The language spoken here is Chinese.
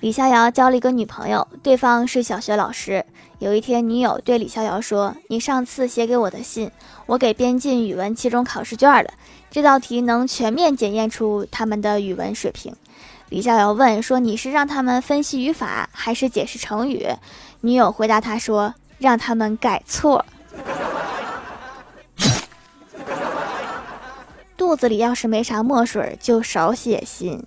李逍遥交了一个女朋友，对方是小学老师。有一天，女友对李逍遥说：“你上次写给我的信，我给编进语文期中考试卷了。”这道题能全面检验出他们的语文水平。李逍遥问说：“你是让他们分析语法，还是解释成语？”女友回答他说：“让他们改错。”肚子里要是没啥墨水，就少写信。